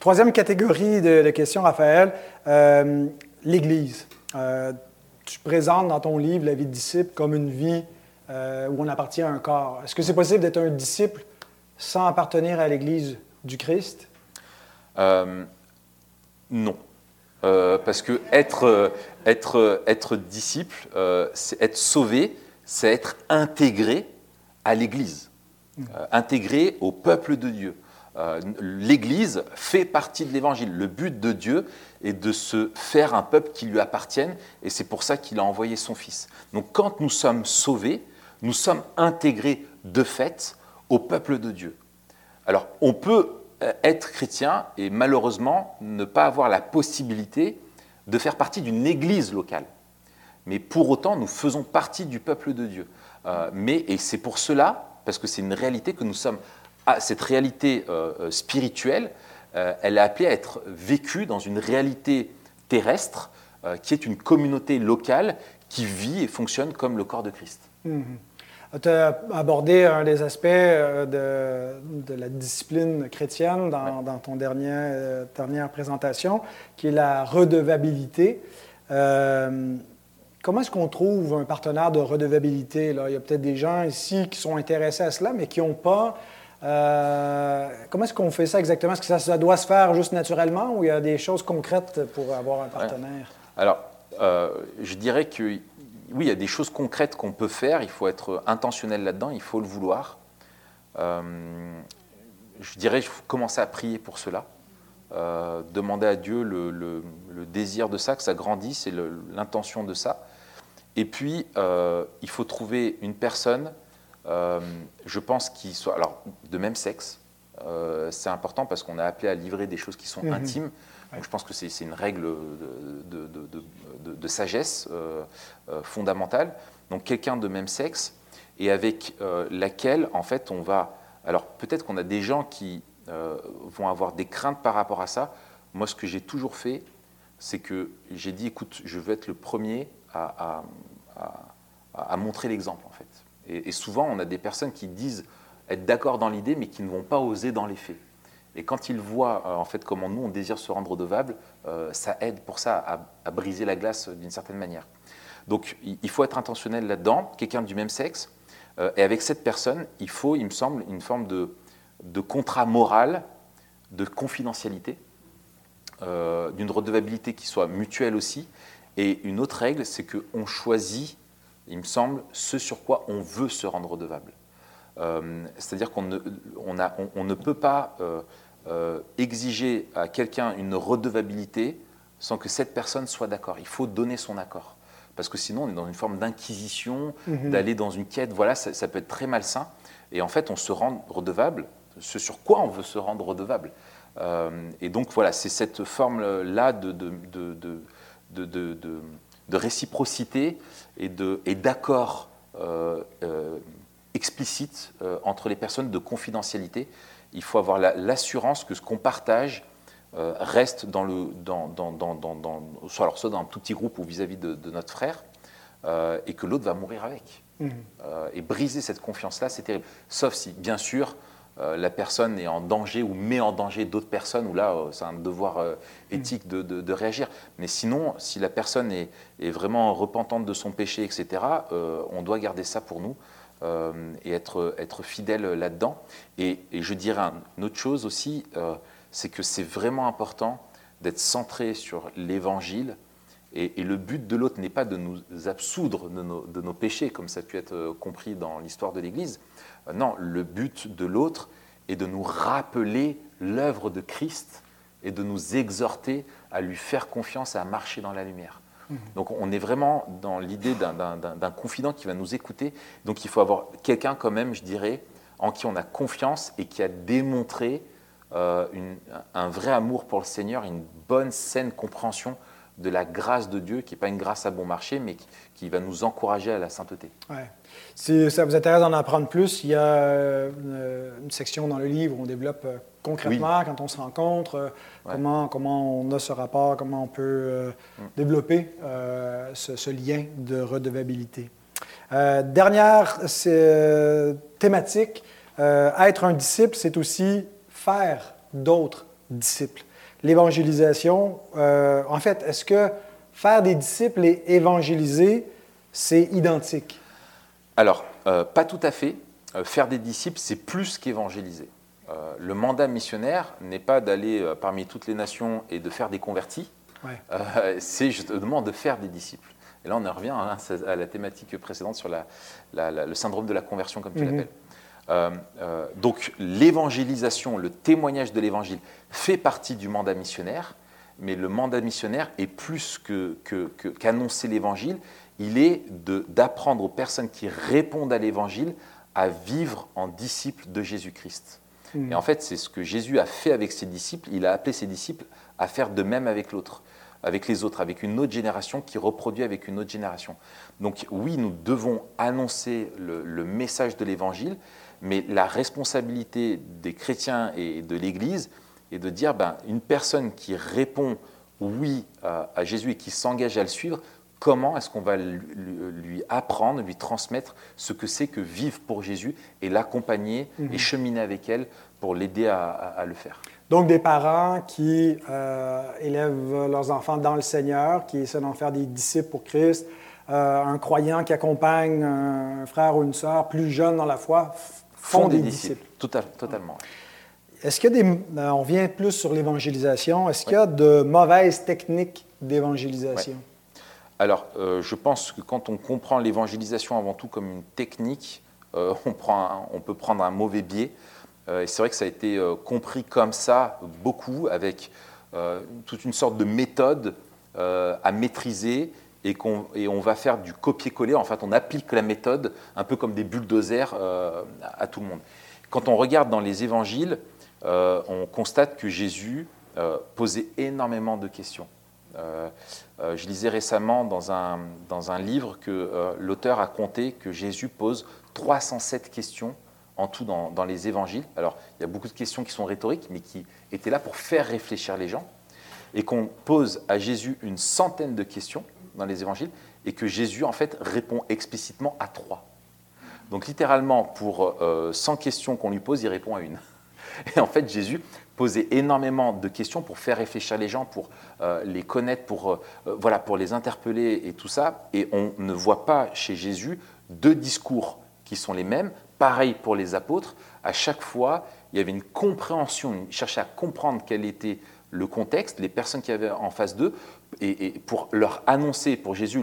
Troisième catégorie de, questions, Raphaël, euh, l'Église. Euh, tu présentes dans ton livre la vie de disciple comme une vie euh, où on appartient à un corps. Est-ce que c'est possible d'être un disciple sans appartenir à l'Église du Christ? non. Parce que être, être, être disciple, c'est être sauvé, c'est être intégré à l'Église, mmh. intégré au peuple de Dieu. Euh, L'Église fait partie de l'Évangile. Le but de Dieu est de se faire un peuple qui lui appartienne, et c'est pour ça qu'il a envoyé son Fils. Donc quand nous sommes sauvés, nous sommes intégrés de fait au peuple de Dieu. Alors on peut euh, être chrétien et malheureusement ne pas avoir la possibilité de faire partie d'une Église locale. Mais pour autant, nous faisons partie du peuple de Dieu. Euh, mais, et c'est pour cela, parce que c'est une réalité que nous sommes ah, cette réalité euh, euh, spirituelle, euh, elle est appelée à être vécue dans une réalité terrestre qui est une communauté locale qui vit et fonctionne comme le corps de Christ. Mhm. Tu as abordé un des aspects de, la discipline chrétienne dans, ton dernier, dernière présentation, qui est la redevabilité. comment est-ce qu'on trouve un partenaire de redevabilité? Là? Il y a peut-être des gens ici qui sont intéressés à cela, mais qui n'ont pas euh, comment est-ce qu'on fait ça exactement? Est-ce que ça, doit se faire juste naturellement ou il y a des choses concrètes pour avoir un partenaire? Alors, euh, je dirais que oui, il y a des choses concrètes qu'on peut faire. Il faut être intentionnel là-dedans, il faut le vouloir. Euh, je dirais qu'il faut commencer à prier pour cela. demander à Dieu le, le, désir de ça, que ça grandisse et l'intention de ça. Et puis, il faut trouver une personne euh, je pense qu'ils soient alors, de même sexe. Euh, c'est important parce qu'on a appelé à livrer des choses qui sont mhm. intimes. Je pense que c'est une règle de, sagesse euh, fondamentale. Donc quelqu'un de même sexe et avec laquelle, en fait, on va... Alors peut-être qu'on a des gens qui vont avoir des craintes par rapport à ça. Moi, ce que j'ai toujours fait, c'est que j'ai dit, écoute, je veux être le premier à montrer l'exemple, en fait. Et, souvent, on a des personnes qui disent être d'accord dans l'idée, mais qui ne vont pas oser dans les faits. Et quand ils voient euh, en fait comment nous on désire se rendre redevable, euh, ça aide pour ça à, briser la glace d'une certaine manière. Donc il faut être intentionnel là-dedans, quelqu'un du même sexe, euh, et avec cette personne, il faut, il me semble, une forme de, de contrat moral, de confidentialité, d'une redevabilité qui soit mutuelle aussi. Et une autre règle, c'est qu'on choisit il me semble, ce sur quoi on veut se rendre redevable. Euh, c'est-à-dire qu'on ne, on on, ne, peut pas euh, euh, exiger à quelqu'un une redevabilité sans que cette personne soit d'accord. Il faut donner son accord. Parce que sinon, on est dans une forme d'inquisition, mhm. d'aller dans une quête. Voilà, ça, peut être très malsain. Et en fait, on se rend redevable, ce sur quoi on veut se rendre redevable. et donc, voilà, c'est cette forme-là de, de, de, de réciprocité et d'accords euh, euh, euh, entre les personnes, de confidentialité. Il faut avoir l'assurance que ce qu'on partage reste dans le, dans, dans, dans, soit, alors, soit dans un tout petit groupe ou vis-à-vis de, notre frère, et que l'autre va mourir avec. Mmh. et briser cette confiance-là, c'est terrible. Sauf si, bien sûr, euh, la personne est en danger ou met en danger d'autres personnes, où là, euh, c'est un devoir euh, éthique de, réagir. Mais sinon, si la personne est, vraiment repentante de son péché, etc., on doit garder ça pour nous et être, fidèle là-dedans. Et, je dirais une autre chose aussi, c'est que c'est vraiment important d'être centré sur l'Évangile. Et, le but de l'autre n'est pas de nous absoudre de nos, péchés, comme ça a pu être compris dans l'histoire de l'Église, euh, non, le but de l'autre est de nous rappeler l'œuvre de Christ et de nous exhorter à lui faire confiance et à marcher dans la lumière. Donc on est vraiment dans l'idée d'un confident qui va nous écouter. Donc il faut avoir quelqu'un quand même, je dirais, en qui on a confiance et qui a démontré euh, un vrai amour pour le Seigneur, une bonne, saine compréhension de la grâce de Dieu, qui n'est pas une grâce à bon marché, mais qui, va nous encourager à la sainteté. Ouais. Si ça vous intéresse d'en apprendre plus, il y a euh, une section dans le livre où on développe euh, concrètement, quand on se rencontre, euh, comment, comment on a ce rapport, comment on peut mm. développer ce, lien de redevabilité. dernière thématique, être un disciple, c'est aussi faire d'autres disciples. L'évangélisation, euh, en fait, est-ce que faire des disciples et évangéliser, c'est identique? Alors, euh, pas tout à fait. Euh, faire des disciples, c'est plus qu'évangéliser. Le mandat missionnaire n'est pas d'aller parmi toutes les nations et de faire des convertis. c'est justement de faire des disciples. Et là, on en revient hein, à la thématique précédente sur le syndrome de la conversion, comme tu mhm. l'appelles. Euh, euh, donc l'évangélisation, le témoignage de l'évangile fait partie du mandat missionnaire, mais le mandat missionnaire est plus qu'annoncer que, l'évangile, il est d'apprendre aux personnes qui répondent à l'évangile à vivre en disciples de Jésus-Christ. Hmm. Et en fait, c'est ce que Jésus a fait avec ses disciples, il a appelé ses disciples à faire de même avec l'autre avec les autres, avec une autre génération qui reproduit avec une autre génération. Donc oui, nous devons annoncer le message de l'Évangile, mais la responsabilité des chrétiens et de l'Église est de dire, ben, une personne qui répond oui à, Jésus et qui s'engage à le suivre, comment est-ce qu'on va lui, apprendre, lui transmettre ce que c'est que vivre pour Jésus et l'accompagner et mhm. cheminer avec elle pour l'aider à, le faire. Donc des parents qui euh, élèvent leurs enfants dans le Seigneur, qui essaient d'en faire des disciples pour Christ, euh, un croyant qui accompagne un frère ou une sœur plus jeune dans la foi, font, des, disciples. totalement. Est-ce qu'il y a des. Euh, on revient plus sur l'évangélisation. Est-ce qu'il y a de mauvaises techniques d'évangélisation? Alors, euh, je pense que quand on comprend l'évangélisation avant tout comme une technique, euh, on, peut prendre un mauvais biais. et c'est vrai que ça a été compris comme ça beaucoup, avec toute une sorte de méthode à maîtriser et, on va faire du copier-coller. En fait, on applique la méthode un peu comme des bulldozers euh, à tout le monde. Quand on regarde dans les évangiles, euh, on constate que Jésus euh, posait énormément de questions. Je lisais récemment dans un, dans un livre que l'auteur a compté que Jésus pose 307 questions en tout dans, dans, les évangiles. Alors, il y a beaucoup de questions qui sont rhétoriques, mais qui étaient là pour faire réfléchir les gens. Et qu'on pose à Jésus une centaine de questions dans les évangiles, et que Jésus, en fait, répond explicitement à trois. Donc, littéralement, pour 100 euh, questions qu'on lui pose, il répond à une. Et en fait, Jésus posait énormément de questions pour faire réfléchir les gens, pour euh, les connaître, pour, euh, voilà, pour les interpeller et tout ça. Et on ne voit pas chez Jésus deux discours qui sont les mêmes. Pareil pour les apôtres. À chaque fois, il y avait une compréhension, il cherchait à comprendre quel était le contexte, les personnes qui avaient en face d'eux, et, pour leur annoncer pour Jésus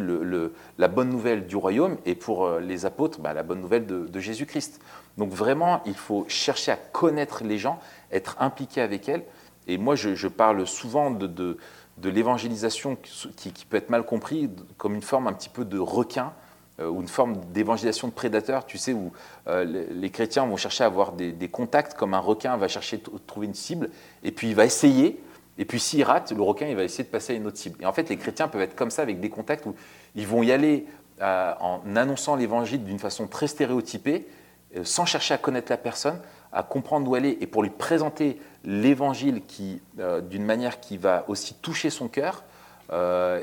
la bonne nouvelle du royaume et pour euh, les apôtres bah, la bonne nouvelle de, Jésus-Christ. Donc vraiment, il faut chercher à connaître les gens, être impliqué avec elles. Et moi, je, parle souvent de, l'évangélisation qui, peut être mal compris comme une forme un petit peu de requin euh, ou une forme d'évangélisation de prédateur, tu sais, où euh, les, chrétiens vont chercher à avoir des, des, contacts comme un requin va chercher trouver une cible, et puis il va essayer, et puis s'il rate, le requin, il va essayer de passer à une autre cible. Et en fait, les chrétiens peuvent être comme ça avec des contacts où ils vont y aller euh, en annonçant l'évangile d'une façon très stéréotypée, euh, sans chercher à connaître la personne, à comprendre où elle est, et pour lui présenter l'évangile qui, euh, d'une manière qui va aussi toucher son cœur.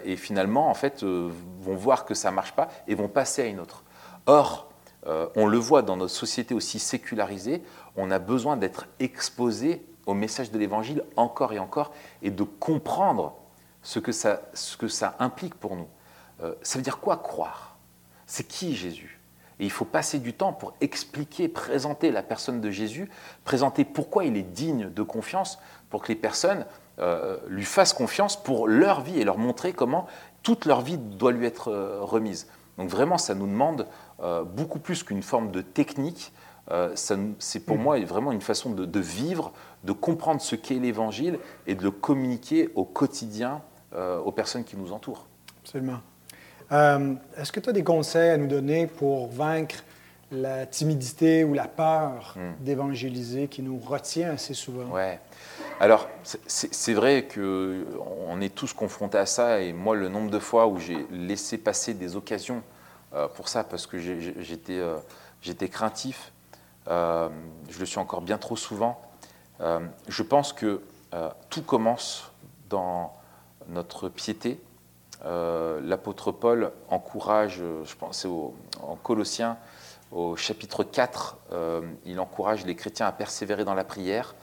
et finalement, en fait, vont voir que ça ne marche pas et vont passer à une autre. Or, on le voit dans notre société aussi sécularisée, on a besoin d'être exposé au message de l'Évangile encore et encore et de comprendre ce que ça, ce que ça implique pour nous. Euh, ça veut dire quoi croire? C'est qui Jésus? Et il faut passer du temps pour expliquer, présenter la personne de Jésus, présenter pourquoi il est digne de confiance, pour que les personnes euh, lui fassent confiance pour leur vie et leur montrer comment toute leur vie doit lui être euh, remise. Donc vraiment, ça nous demande beaucoup plus qu'une forme de technique. C'est pour mmh. moi vraiment une façon de, de vivre, de comprendre ce qu'est l'Évangile et de le communiquer au quotidien euh, aux personnes qui nous entourent. Absolument. Euh, est-ce que tu as des conseils à nous donner pour vaincre la timidité ou la peur hmm. d'évangéliser qui nous retient assez souvent? Ouais. Alors, c'est vrai qu'on est tous confrontés à ça, et moi, le nombre de fois où j'ai laissé passer des occasions euh, pour ça, parce que j'étais craintif, je le suis encore bien trop souvent, euh, je pense que euh, tout commence dans notre piété. Euh, l'apôtre Paul encourage, je pense en Colossiens, au chapitre 4, il encourage les chrétiens à persévérer dans la prière,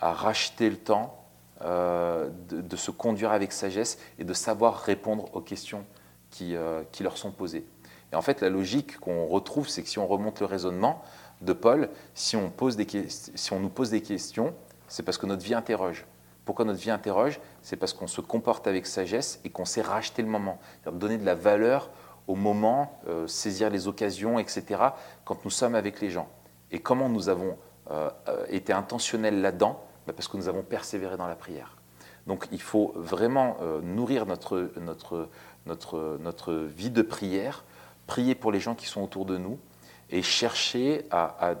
à racheter le temps, de, se conduire avec sagesse et de savoir répondre aux questions qui leur sont posées. Et en fait, la logique qu'on retrouve, c'est que si on remonte le raisonnement de Paul, si on, pose des, si on nous pose des questions, c'est parce que notre vie interroge. Pourquoi notre vie interroge? C'est parce qu'on se comporte avec sagesse et qu'on sait racheter le moment, donner de la valeur au moment, euh, saisir les occasions, etc., quand nous sommes avec les gens. Et comment nous avons euh, euh, été intentionnels là-dedans? Bah, Parce que nous avons persévéré dans la prière. Donc il faut vraiment nourrir notre, notre, notre, notre vie de prière, prier pour les gens qui sont autour de nous et chercher à,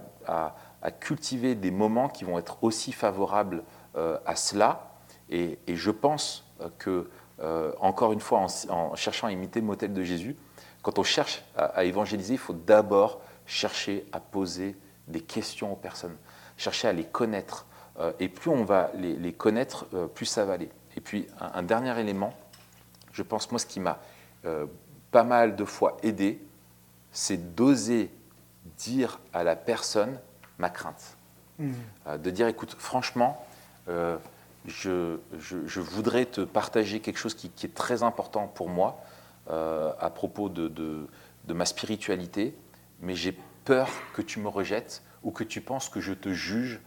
cultiver des moments qui vont être aussi favorables euh, à cela. Et, je pense que, euh, encore une fois, en, cherchant à imiter le modèle de Jésus, quand on cherche à, évangéliser, il faut d'abord chercher à poser des questions aux personnes, chercher à les connaître. Euh, et plus on va les, connaître, plus ça va aller. Et puis, un, dernier élément, je pense, moi, ce qui m'a pas mal de fois aidé, c'est d'oser dire à la personne ma crainte. Mmh. de dire, écoute, franchement, euh, je, voudrais te partager quelque chose qui, est très important pour moi euh, à propos de, ma spiritualité, mais j'ai peur que tu me rejettes ou que tu penses que je te juge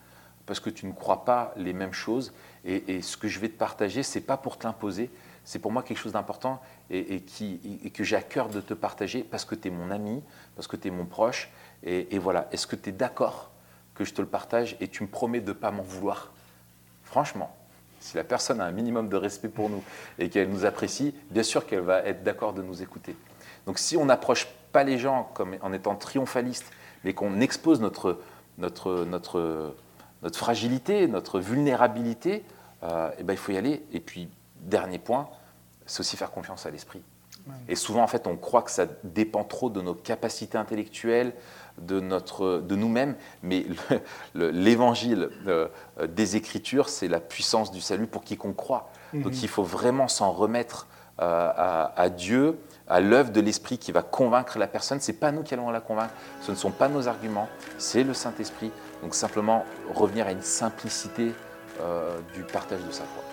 parce que tu ne crois pas les mêmes choses. Et, ce que je vais te partager, c'est pas pour te l'imposer, c'est pour moi quelque chose d'important et, que j'ai à cœur de te partager parce que tu es mon ami, parce que tu es mon proche. Et, voilà, est-ce que tu es d'accord que je te le partage et tu me promets de ne pas m'en vouloir? Franchement, si la personne a un minimum de respect pour nous et qu'elle nous apprécie, bien sûr qu'elle va être d'accord de nous écouter. Donc si on n'approche pas les gens comme en étant triomphaliste, mais qu'on expose notre, notre, notre, notre fragilité, notre vulnérabilité, euh, eh ben, il faut y aller. Et puis, dernier point, c'est aussi faire confiance à l'esprit. Et souvent, en fait, on croit que ça dépend trop de nos capacités intellectuelles, de, notre, de nous-mêmes, mais l'évangile euh, des Écritures, c'est la puissance du salut pour quiconque croit. Mhm. Donc il faut vraiment s'en remettre euh, à, Dieu, à l'œuvre de l'Esprit qui va convaincre la personne. Ce n'est pas nous qui allons la convaincre, ce ne sont pas nos arguments, c'est le Saint-Esprit. Donc simplement revenir à une simplicité euh, du partage de sa foi.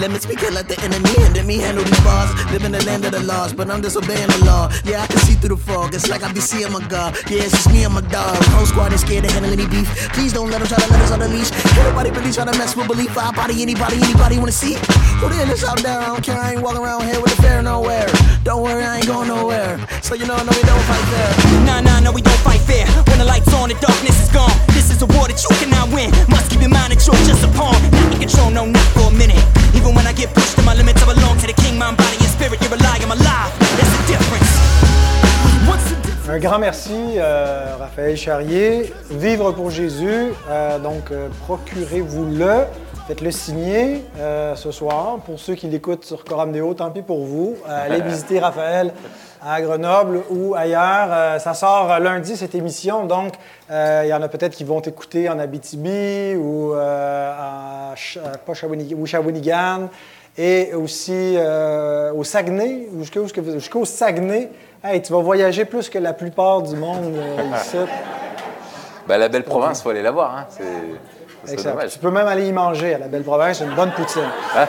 Limits, we can't let the enemy hinder me handle these bars. Live in the land of the laws, but I'm disobeying the law. Yeah, I can see through the fog, it's like I be seeing my God. Yeah, it's just me and my dog. Whole squad is scared to handle any beef. Please don't let them try to let us on the leash. Everybody really try to mess with belief. I body anybody, anybody wanna see? Who the hell is out there? I don't care, I ain't walking around here with a fair nowhere. Don't worry, I ain't going nowhere. So you know, no, we don't fight fair. Nah, nah, no, we don't fight fair. When the lights on, the darkness is gone. This is a war that you cannot win. Must keep in mind that you're just a pawn. Not in control, no, not for a minute. Even when I get pushed to my limits, I belong to the king, mind, body, and spirit. You're alive, I'm alive. That's the difference. Un grand merci, euh, Raphaël Charrier. Vivre pour Jésus, euh, donc euh, procurez-vous-le. Faites-le signer euh, ce soir. Pour ceux qui l'écoutent sur Coram Deo, tant pis pour vous. Euh, allez visiter Raphaël à Grenoble ou ailleurs. Euh, ça sort lundi, cette émission. Donc, il y en a peut-être qui vont écouter en Abitibi ou à Shawinigan et aussi au Saguenay, jusqu'au Saguenay. Hey, tu vas voyager plus que la plupart du monde ici. Ben, la belle province, il faut aller la voir. Hein. Tu peux même aller y manger à la Belle Province, une bonne poutine. Ah.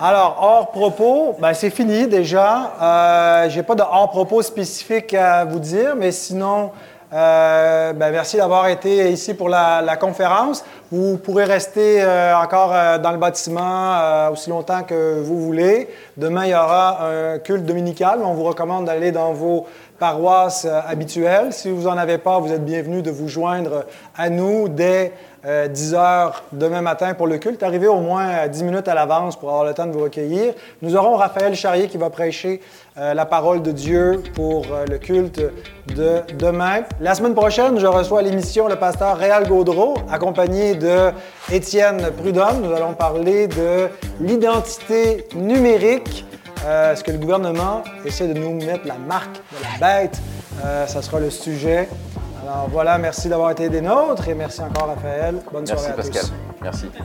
Alors, hors propos, ben, c'est fini déjà. Euh, Je n'ai pas de hors propos spécifique à vous dire, mais sinon, euh, ben, merci d'avoir été ici pour la, conférence. Vous pourrez rester euh, encore dans le bâtiment aussi longtemps que vous voulez. Demain, il y aura un culte dominical. On vous recommande d'aller dans vos paroisse euh, habituelle. Si vous n'en avez pas, vous êtes bienvenus de vous joindre à nous dès 10 euh, heures demain matin pour le culte. Arrivez au moins 10 minutes à l'avance pour avoir le temps de vous recueillir. Nous aurons Raphaël Charrier qui va prêcher euh, la parole de Dieu pour le culte de demain. La semaine prochaine, je reçois l'émission le pasteur Réal Gaudreau, accompagné de Étienne Prudhomme. Nous allons parler de l'identité numérique Euh, Est-ce que le gouvernement essaie de nous mettre la marque de la bête? Euh, ça sera le sujet. Alors voilà, merci d'avoir été des nôtres et merci encore Raphaël. Bonne Merci soirée à Pascal. tous. Merci. Bon,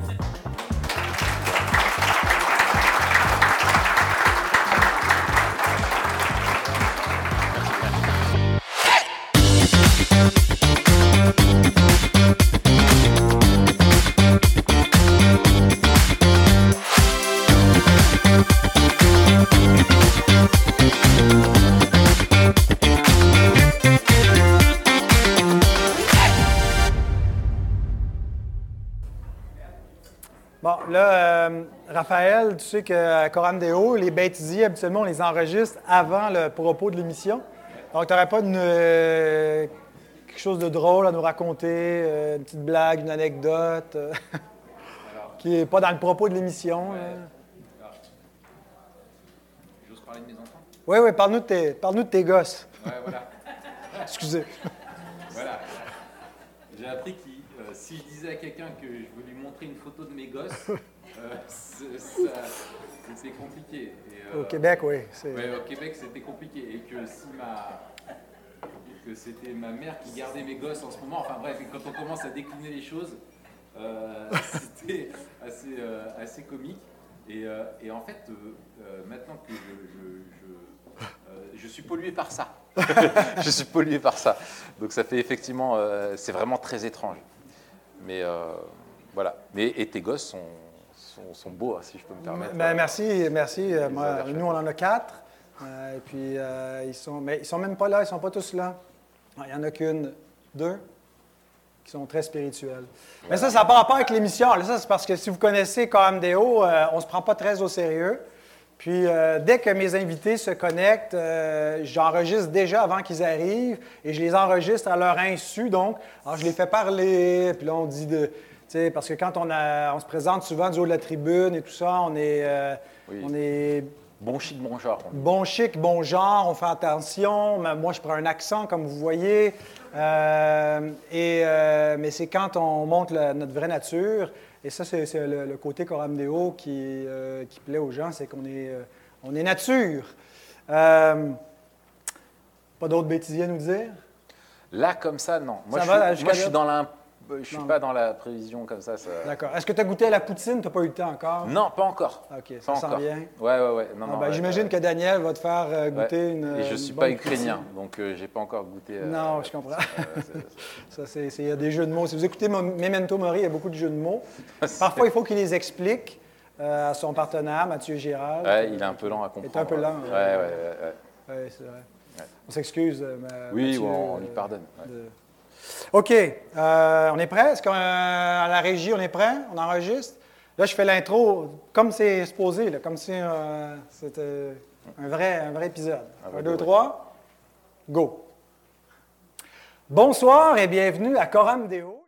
Raphaël, tu sais qu'à Coram Deo, les bêtisiers, habituellement, on les enregistre avant le propos de l'émission. Donc, tu n'aurais pas une, euh, quelque chose de drôle à nous raconter, euh, une petite blague, une anecdote, euh, qui n'est pas dans le propos de l'émission. J'ose parler de mes enfants? Oui, oui, parle-nous de, tes- de tes gosses. Ouais, voilà. Excusez. Voilà. J'ai appris que si je disais à quelqu'un que je voulais lui montrer une photo de mes gosses, c'est- ça- c'était compliqué. Et, euh, Au Québec, oui. c'est- ouais, au Québec, c'était compliqué. Et que si ma. que c'était ma mère qui gardait mes gosses en ce moment, enfin bref, et quand on commence à décliner les choses, euh, c'était assez, euh, assez comique. Et, euh, et en fait, euh, euh, maintenant que je, je- je- euh, je suis pollué par ça. je suis pollué par ça. Donc ça fait effectivement, euh, c'est vraiment très étrange. Mais euh, voilà. Mais, et tes gosses sont, sont, sont beaux, hein, si je peux me permettre. Ben, merci, merci. Euh, moi, nous, on en a quatre. Euh, et puis, euh, ils sont, mais ils sont même pas là, ils sont pas tous là. Il y en a qu'une, deux, qui sont très spirituels. Mais ça, ça n'a pas rapport avec l'émission. Ça, c'est parce que si vous connaissez KMDO, euh, on ne se prend pas très au sérieux. Puis, euh, dès que mes invités se connectent, j'enregistre déjà avant qu'ils arrivent et je les enregistre à leur insu. Donc, alors, je les fais parler, puis là, on dit de. Tu sais, Parce que quand on, a- on se présente souvent du haut de la tribune et tout ça, on est, euh, Oui. on est Bon chic, bon genre. bon chic, bon genre, on fait attention. Moi, je prends un accent, comme vous voyez. Euh, et, euh, mais c'est quand on montre la- notre vraie nature. Et ça, c'est le, le côté Coram Deo qui, qui plaît aux gens, c'est qu'on est, on est nature. Pas d'autres bêtisiers à nous dire? Là, comme ça, non. Moi, Ça je, va, suis, moi, je suis dans la. Je suis Non. pas dans la prévision comme ça. ça- D'accord. Est-ce que tu as goûté à la poutine? Tu n'as pas eu le temps encore? Non, pas encore. OK, Pas ça sent encore. bien. Ouais, ouais, ouais. Non, Ah, non, ben, J'imagine que Daniel va te faire euh, Ouais. goûter une. Et je une suis bonne pas ukrainien, poutine. donc euh, j'ai pas encore goûté. euh, Non, je comprends. euh, Ça, c'est, il y a des jeux de mots. Si vous écoutez Memento Mori, il y a beaucoup de jeux de mots. Parfois, il faut qu'il les explique euh, à son partenaire, Mathieu Gérard. Ouais, il est un peu lent à comprendre. un peu lent, Ouais, ouais. ouais, ouais. c'est vrai. On s'excuse, euh, Oui, Mathieu, on, euh, lui pardonne. de- OK. euh, on est prêt? Est-ce qu'à la régie, on est prêt? On enregistre? Là, je fais l'intro comme c'est supposé, là, comme si euh, c'était un vrai, un vrai épisode. Ah, Un, ouais, deux, trois, go. Bonsoir et bienvenue à Coram Deo.